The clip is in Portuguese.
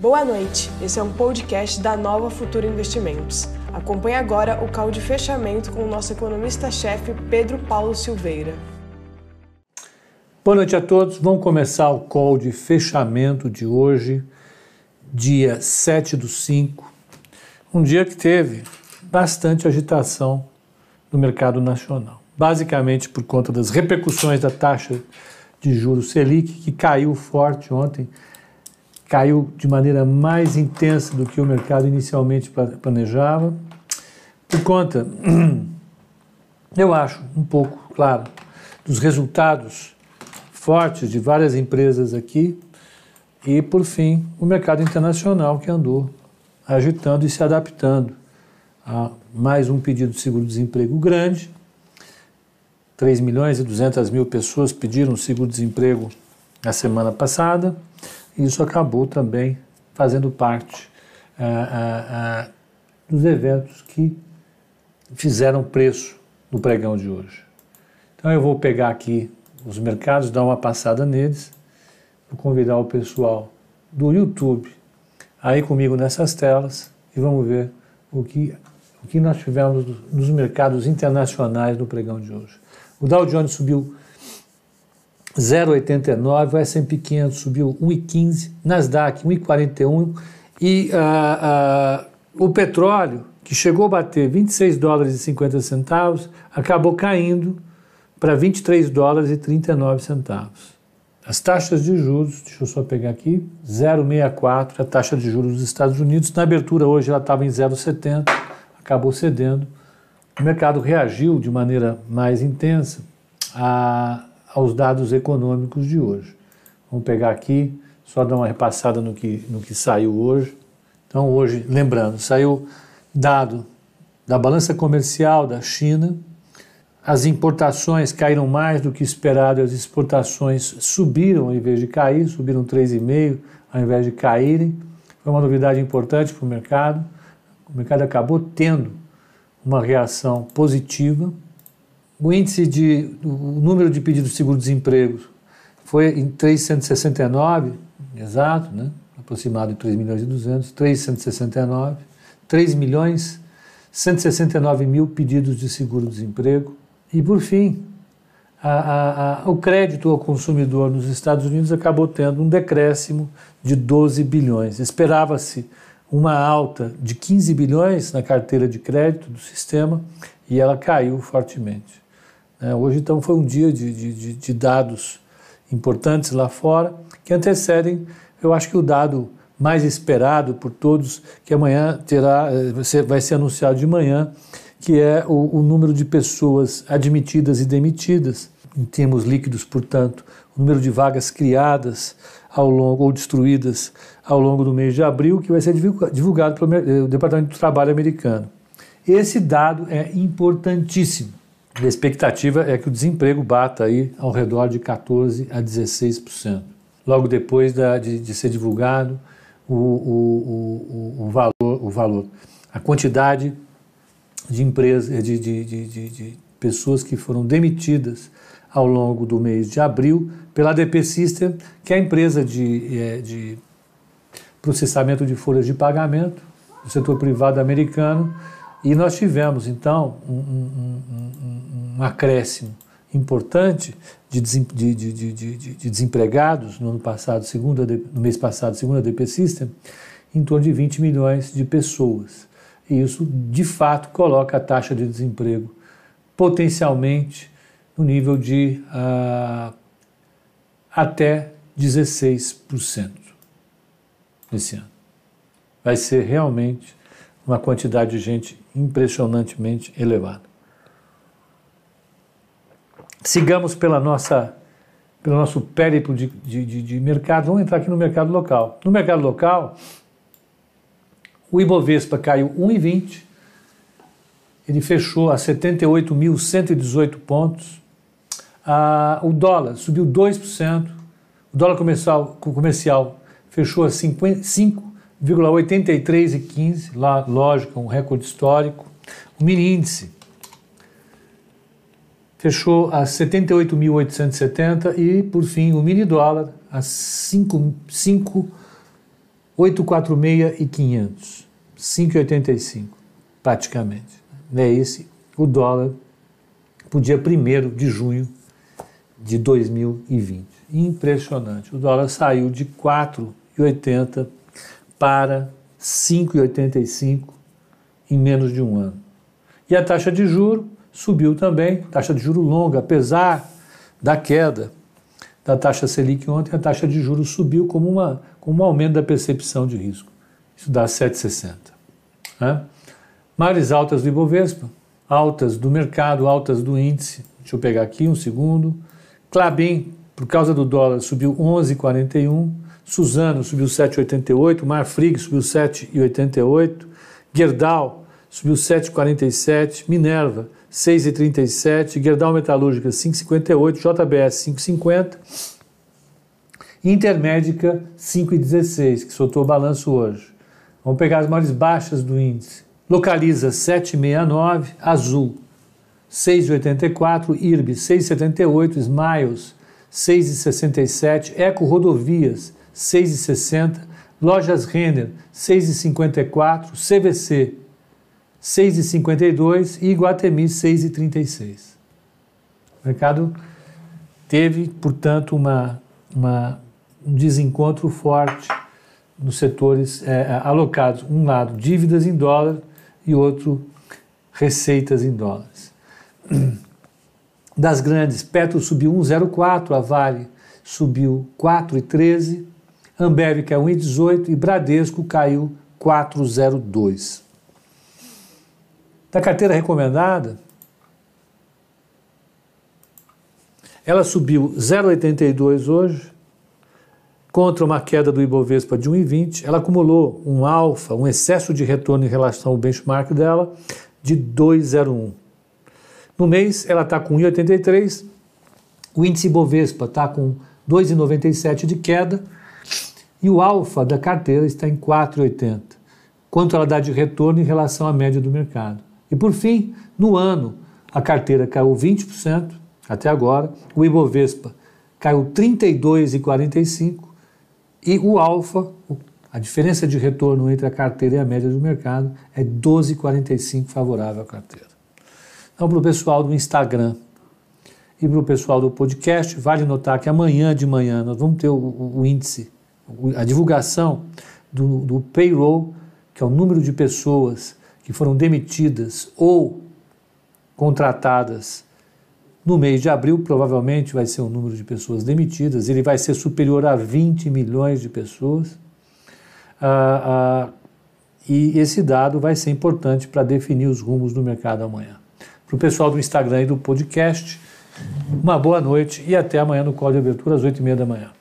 Boa noite, esse é um podcast da Nova Futura Investimentos. Acompanhe agora o call de fechamento com o nosso economista-chefe Pedro Paulo Silveira. Boa noite a todos, vamos começar o call de fechamento de hoje, dia 7 do 5, um dia que teve bastante agitação no mercado nacional, basicamente por conta das repercussões da taxa de juros Selic, que caiu forte ontem, caiu de maneira mais intensa do que o mercado inicialmente planejava, por conta, eu acho, um pouco, claro, dos resultados fortes de várias empresas aqui e, por fim, o mercado internacional que andou agitando e se adaptando a mais um pedido de seguro-desemprego grande. 3 milhões e 200 mil pessoas pediram seguro-desemprego na semana passada isso acabou também fazendo parte ah, ah, ah, dos eventos que fizeram preço no pregão de hoje. Então eu vou pegar aqui os mercados, dar uma passada neles, vou convidar o pessoal do YouTube aí comigo nessas telas e vamos ver o que, o que nós tivemos nos mercados internacionais no pregão de hoje. O Dow Jones subiu 0,89, o S&P 500 subiu 1,15, Nasdaq 1,41 e uh, uh, o petróleo, que chegou a bater 26 dólares e 50 centavos, acabou caindo para 23 dólares e 39 centavos. As taxas de juros, deixa eu só pegar aqui, 0,64, a taxa de juros dos Estados Unidos. Na abertura hoje ela estava em 0,70, acabou cedendo. O mercado reagiu de maneira mais intensa a aos dados econômicos de hoje. Vamos pegar aqui, só dar uma repassada no que, no que saiu hoje. Então, hoje, lembrando, saiu dado da balança comercial da China, as importações caíram mais do que esperado, as exportações subiram ao invés de cair, subiram 3,5% ao invés de caírem. Foi uma novidade importante para o mercado. O mercado acabou tendo uma reação positiva o índice de o número de pedidos de seguro-desemprego foi em 369, exato, né? aproximado de 3 milhões e 200, 369, 3 milhões 169 mil pedidos de seguro-desemprego. E, por fim, a, a, a, o crédito ao consumidor nos Estados Unidos acabou tendo um decréscimo de 12 bilhões. Esperava-se uma alta de 15 bilhões na carteira de crédito do sistema e ela caiu fortemente. É, hoje, então, foi um dia de, de, de, dados importantes lá fora que antecedem, eu acho que o dado mais esperado por todos, que amanhã terá, eh, vai ser anunciado de manhã, que é o, o número de pessoas admitidas e demitidas, em termos líquidos, portanto, o número de vagas criadas ao longo ou destruídas ao longo do mês de abril, que vai ser divulgado pelo eh, Departamento do Trabalho americano. Esse dado é importantíssimo a expectativa é que o desemprego bata aí ao redor de 14% a 16%. Logo depois da, de, de, ser divulgado o, o, o, o, valor, o valor, a quantidade de empresas, de, de, de, de pessoas que foram demitidas ao longo do mês de abril pela ADP System, que é a empresa de, é, de processamento de folhas de pagamento do setor privado americano, e nós tivemos, então, um, um, um, um acréscimo importante de, de, de, de, desempregados no ano passado, segundo no mês passado, segundo a DP System, em torno de 20 milhões de pessoas. E isso, de fato, coloca a taxa de desemprego potencialmente no nível de uh, até 16% nesse ano. Vai ser realmente uma quantidade de gente impressionantemente elevada. Sigamos pela nossa, pelo nosso périplo de, de, de, de mercado. Vamos entrar aqui no mercado local. No mercado local, o Ibovespa caiu 1,20, ele fechou a 78.118 pontos. Ah, o dólar subiu 2%, o dólar comercial, comercial fechou a 5,83,15, lá, lógico, um recorde histórico. O mini índice fechou a 78.870 e, por fim, o mini dólar a 5,8 846 e 500, 5,85 praticamente. É esse o dólar para o dia 1 de junho de 2020. Impressionante. O dólar saiu de 4,80 para 5,85 em menos de um ano. E a taxa de juro subiu também, taxa de juro longa, apesar da queda da taxa Selic ontem, a taxa de juros subiu como, uma, como um aumento da percepção de risco. Isso dá 7,60. Né? Maiores altas do Ibovespa, altas do mercado, altas do índice. Deixa eu pegar aqui um segundo. Clabin, por causa do dólar, subiu 11,41. Suzano subiu 7,88. Marfrig subiu 7,88. Gerdau subiu 7,47. Minerva 6,37. Gerdau Metalúrgica 5,58. JBS 5,50. Intermédica 5,16, que soltou o balanço hoje. Vamos pegar as maiores baixas do índice. Localiza 769, Azul 6,84, IRB 6,78, Smiles 6,67, Eco Rodovias 6,60, Lojas Renner 6,54, CVC 6,52 e Iguatemi 6,36. O mercado teve, portanto, uma, uma, um desencontro forte nos setores é, alocados. Um lado, dívidas em dólar e outro, receitas em dólares. Das grandes, Petro subiu 1,04, a Vale subiu 4,13, Ambev caiu 1,18 e Bradesco caiu 4,02. Da carteira recomendada, ela subiu 0,82 hoje, contra uma queda do Ibovespa de 1,20, ela acumulou um alfa, um excesso de retorno em relação ao benchmark dela de 2,01. No mês, ela está com 1,83, o índice Ibovespa está com 2,97 de queda e o alfa da carteira está em 4,80. Quanto ela dá de retorno em relação à média do mercado. E por fim, no ano, a carteira caiu 20% até agora, o Ibovespa caiu 32,45 e o alfa, a diferença de retorno entre a carteira e a média do mercado é 12,45 favorável à carteira. Então, para o pessoal do Instagram e para o pessoal do podcast, vale notar que amanhã de manhã nós vamos ter o, o, o índice, a divulgação do, do payroll, que é o número de pessoas que foram demitidas ou contratadas no mês de abril, provavelmente vai ser o número de pessoas demitidas, ele vai ser superior a 20 milhões de pessoas. Ah, ah, e esse dado vai ser importante para definir os rumos do mercado amanhã. Para o pessoal do Instagram e do podcast, uma boa noite e até amanhã no Código de Abertura às 8h30 da manhã.